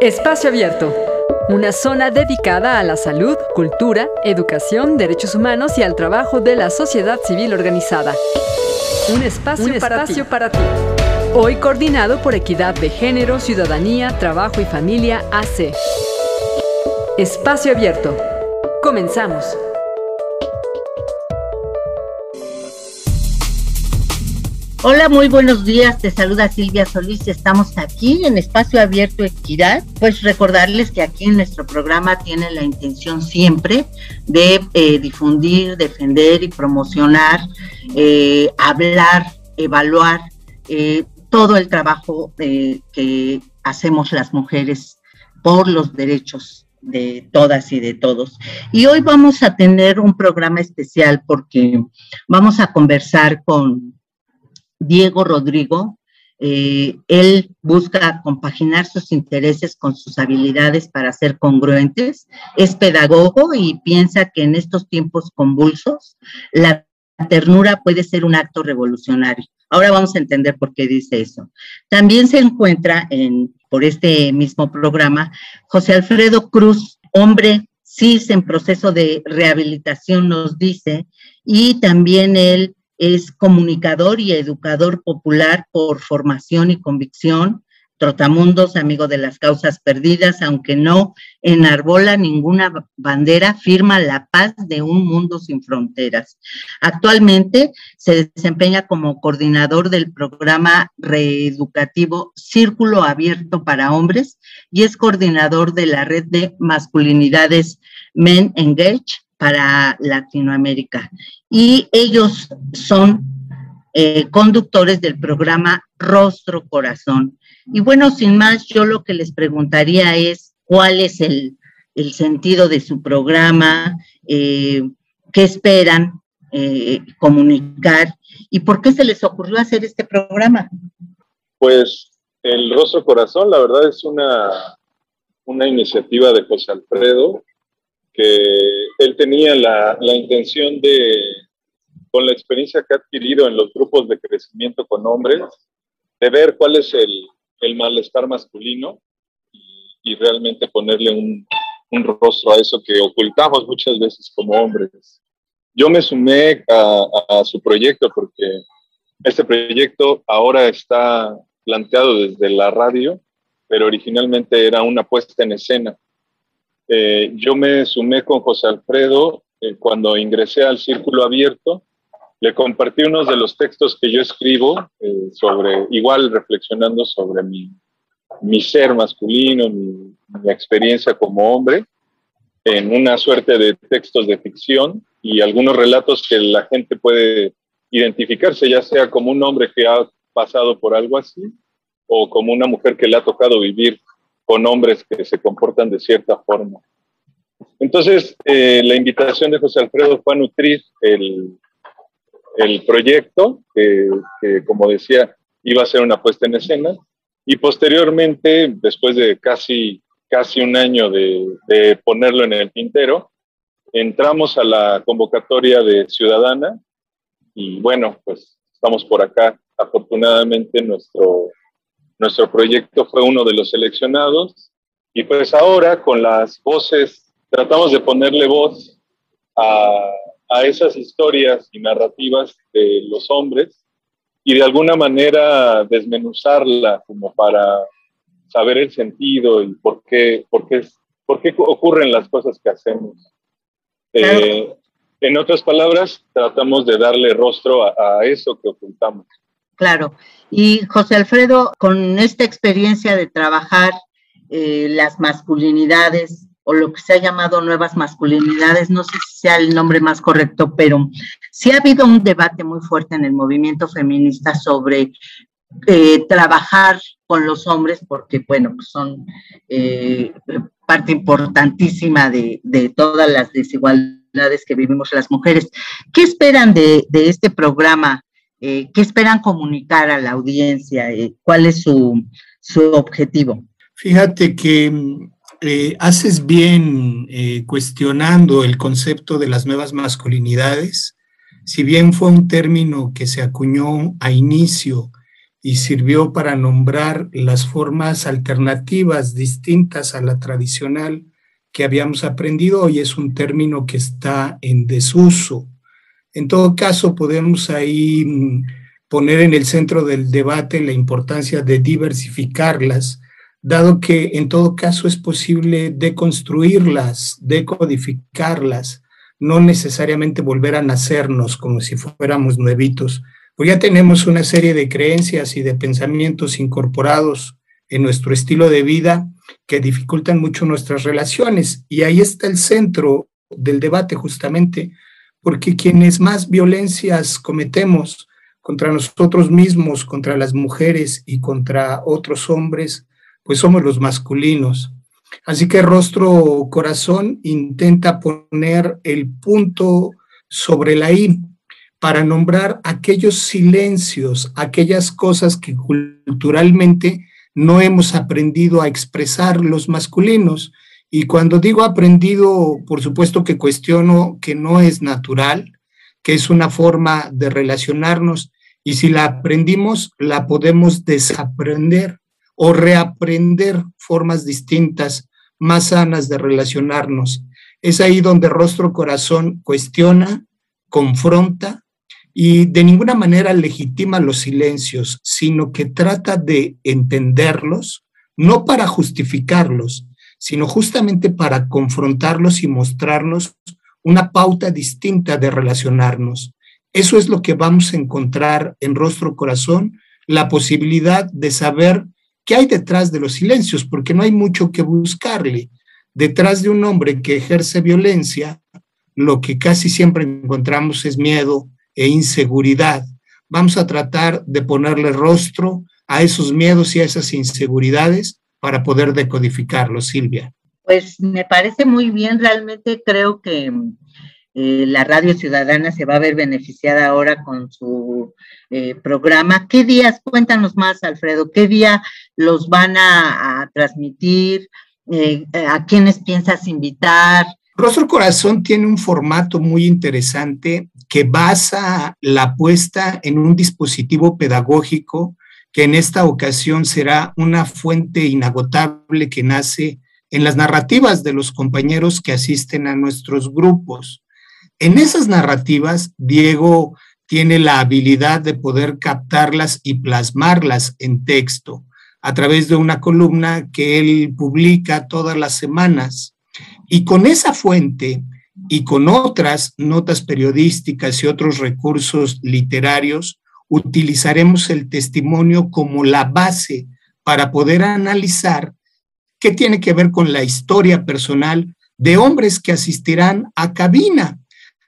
Espacio Abierto. Una zona dedicada a la salud, cultura, educación, derechos humanos y al trabajo de la sociedad civil organizada. Un espacio, para, ti. Hoy coordinado por Equidad de Género, Ciudadanía, Trabajo y Familia AC. Espacio Abierto. Comenzamos. Hola, muy buenos días. Te saluda Silvia Solís. Estamos aquí en Espacio Abierto Equidad. Pues recordarles que aquí en nuestro programa tiene la intención siempre de eh, difundir, defender y promocionar, eh, hablar, evaluar eh, todo el trabajo que hacemos las mujeres por los derechos de todas y de todos. Y hoy vamos a tener un programa especial porque vamos a conversar con Diego Rodrigo. Eh, él busca compaginar sus intereses con sus habilidades para ser congruentes. Es pedagogo y piensa que en estos tiempos convulsos la ternura puede ser un acto revolucionario. Ahora vamos a entender por qué dice eso. También se encuentra en, por este mismo programa José Alfredo Cruz, hombre cis en proceso de rehabilitación, nos dice, y también él es comunicador y educador popular por formación y convicción, trotamundos, amigo de las causas perdidas, aunque no enarbola ninguna bandera, firma la paz de un mundo sin fronteras. Actualmente se desempeña como coordinador del programa reeducativo Círculo Abierto para Hombres y es coordinador de la red de masculinidades Men Engage para Latinoamérica. Y ellos son eh, conductores del programa Rostro Corazón. Y bueno, sin más, yo lo que les preguntaría es cuál es el, sentido de su programa, eh, qué esperan eh, comunicar y por qué se les ocurrió hacer este programa. Pues el Rostro Corazón, la verdad es una, una iniciativa de José Alfredo que él tenía la, la, intención de, con la experiencia que ha adquirido en los grupos de crecimiento con hombres, de ver cuál es el, el malestar masculino y, y realmente ponerle un, un, rostro a eso que ocultamos muchas veces como hombres. Yo me sumé a, a su proyecto porque este proyecto ahora está planteado desde la radio, pero originalmente era una puesta en escena eh, yo me sumé con José Alfredo eh, cuando ingresé al Círculo Abierto. Le compartí unos de los textos que yo escribo, eh, sobre, igual reflexionando sobre mi, ser masculino, mi, experiencia como hombre, en una suerte de textos de ficción y algunos relatos que la gente puede identificarse, ya sea como un hombre que ha pasado por algo así o como una mujer que le ha tocado vivir con hombres que se comportan de cierta forma. Entonces, eh, la invitación de José Alfredo fue a nutrir el, el proyecto, que, como decía, iba a ser una puesta en escena, y posteriormente, después de casi, casi un año de, de ponerlo en el tintero, entramos a la convocatoria de Ciudadana, y bueno, pues estamos por acá. Afortunadamente, nuestro, nuestro proyecto fue uno de los seleccionados y pues ahora con las voces, tratamos de ponerle voz a, a esas historias y narrativas de los hombres y de alguna manera desmenuzarla como para saber el sentido y por qué, por qué, por qué ocurren las cosas que hacemos. Eh, en otras palabras, tratamos de darle rostro a, a eso que ocultamos. Claro. Y José Alfredo, con esta experiencia de trabajar eh, las masculinidades o lo que se ha llamado nuevas masculinidades, no sé si sea el nombre más correcto, pero sí ha habido un debate muy fuerte en el movimiento feminista sobre eh, trabajar con los hombres, porque, bueno, pues son eh, parte importantísima de, todas las desigualdades que vivimos las mujeres. ¿Qué esperan de este programa eh, ¿Qué esperan comunicar a la audiencia? Eh, ¿Cuál es su, su, objetivo? Fíjate que eh, haces bien cuestionando el concepto de las nuevas masculinidades. Si bien fue un término que se acuñó a inicio y sirvió para nombrar las formas alternativas distintas a la tradicional que habíamos aprendido. Hoy es un término que está en desuso. En todo caso, podemos ahí mm, poner en el centro del debate la importancia de diversificarlas, dado que en todo caso es posible deconstruirlas, decodificarlas, no necesariamente volver a nacernos como si fuéramos nuevitos, pues ya tenemos una serie de creencias y de pensamientos incorporados en nuestro estilo de vida que dificultan mucho nuestras relaciones. Y ahí está el centro del debate justamente, porque quienes más violencias cometemos contra nosotros mismos, contra las mujeres y contra otros hombres, pues somos los masculinos. Así que Rostro Corazón intenta poner el punto sobre la I para nombrar aquellos silencios, aquellas cosas que culturalmente no hemos aprendido a expresar los masculinos. Y cuando digo aprendido, por supuesto que cuestiono que no es natural, que es una forma de relacionarnos y si la aprendimos, la podemos desaprender o reaprender formas distintas, más sanas de relacionarnos. Es ahí donde Rostro Corazón cuestiona, confronta y de ninguna manera legitima los silencios, sino que trata de entenderlos, no para justificarlos, sino justamente para confrontarlos y mostrarnos una pauta distinta de relacionarnos. Eso es lo que vamos a encontrar en Rostro Corazón, la posibilidad de saber qué hay detrás de los silencios, porque no hay mucho que buscarle. Detrás de un hombre que ejerce violencia, lo que casi siempre encontramos es miedo, e inseguridad. Vamos a tratar de ponerle rostro a esos miedos y a esas inseguridades para poder decodificarlos, Silvia. Pues me parece muy bien, realmente creo que eh, la radio ciudadana se va a ver beneficiada ahora con su eh, programa. ¿Qué días, cuéntanos más, Alfredo, qué día los van a, transmitir? Eh, ¿A quiénes piensas invitar? Rostro Corazón tiene un formato muy interesante que basa la apuesta en un dispositivo pedagógico que en esta ocasión será una fuente inagotable que nace en las narrativas de los compañeros que asisten a nuestros grupos. En esas narrativas, Diego tiene la habilidad de poder captarlas y plasmarlas en texto a través de una columna que él publica todas las semanas. Y con esa fuente, y con otras notas periodísticas y otros recursos literarios, utilizaremos el testimonio como la base para poder analizar qué tiene que ver con la historia personal de hombres que asistirán a cabina.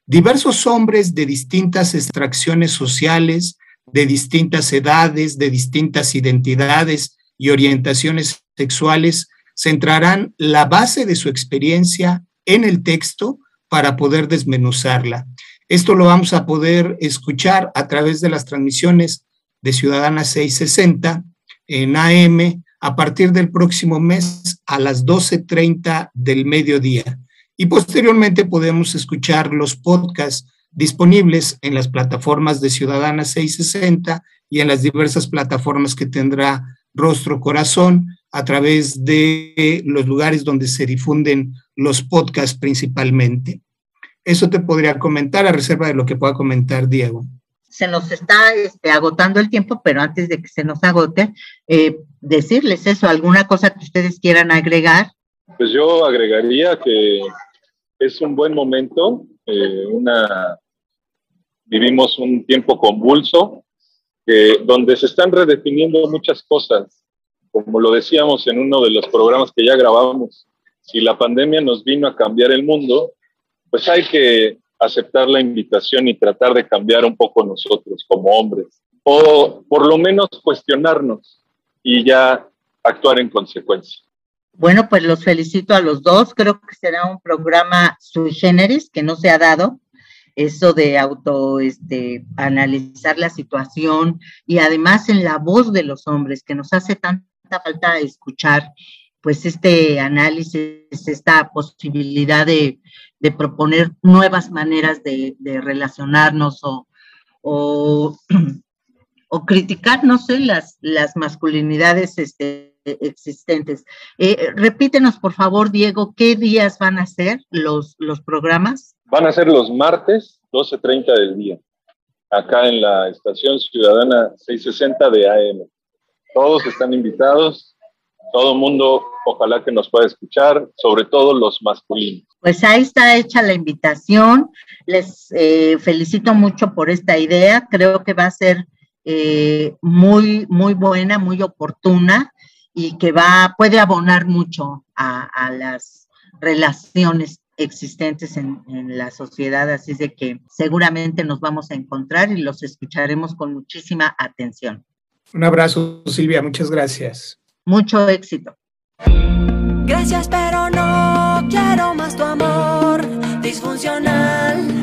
Diversos hombres de distintas extracciones sociales, de distintas edades, de distintas identidades y orientaciones sexuales, centrarán la base de su experiencia en el texto para poder desmenuzarla. Esto lo vamos a poder escuchar a través de las transmisiones de Ciudadana 660 en AM a partir del próximo mes a las 12.30 del mediodía. Y posteriormente podemos escuchar los podcasts disponibles en las plataformas de Ciudadana 660 y en las diversas plataformas que tendrá Rostro Corazón a través de los lugares donde se difunden los podcasts principalmente. Eso te podría comentar a reserva de lo que pueda comentar Diego. Se nos está este, agotando el tiempo, pero antes de que se nos agote, eh, decirles eso, alguna cosa que ustedes quieran agregar. Pues yo agregaría que es un buen momento, eh, una, vivimos un tiempo convulso, donde se están redefiniendo muchas cosas, como lo decíamos en uno de los programas que ya grabamos, si la pandemia nos vino a cambiar el mundo, pues hay que aceptar la invitación y tratar de cambiar un poco nosotros como hombres, o por lo menos cuestionarnos y ya actuar en consecuencia. Bueno, pues los felicito a los dos. Creo que será un programa sui generis que no se ha dado eso de auto este, analizar la situación y además en la voz de los hombres que nos hace tanta falta escuchar pues este análisis, esta posibilidad de, proponer nuevas maneras de, relacionarnos o, criticar, no sé, las, las masculinidades este, existentes. Eh, repítenos, por favor, Diego, ¿qué días van a ser los, los programas? Van a ser los martes, 12.30 del día, acá en la Estación Ciudadana 660 de AM. Todos están invitados, todo el mundo ojalá que nos pueda escuchar, sobre todo los masculinos. Pues ahí está hecha la invitación. Les eh, felicito mucho por esta idea. Creo que va a ser eh, muy, muy buena, muy oportuna y que va, puede abonar mucho a, las relaciones existentes en, en, la sociedad, así de que seguramente nos vamos a encontrar y los escucharemos con muchísima atención. Un abrazo, Silvia, muchas gracias. Mucho éxito. Gracias, pero no quiero más tu amor disfuncional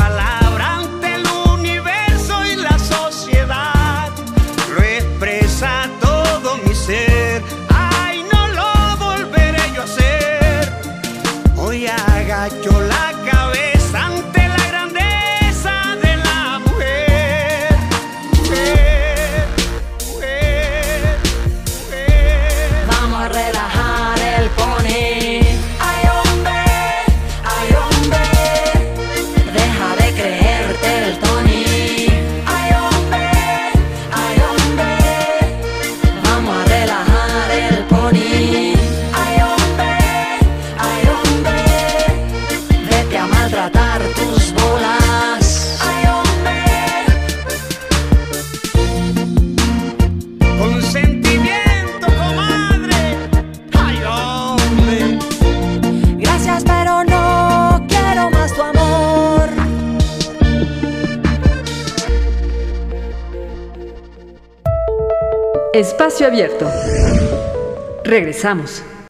aquí Espacio abierto. Regresamos.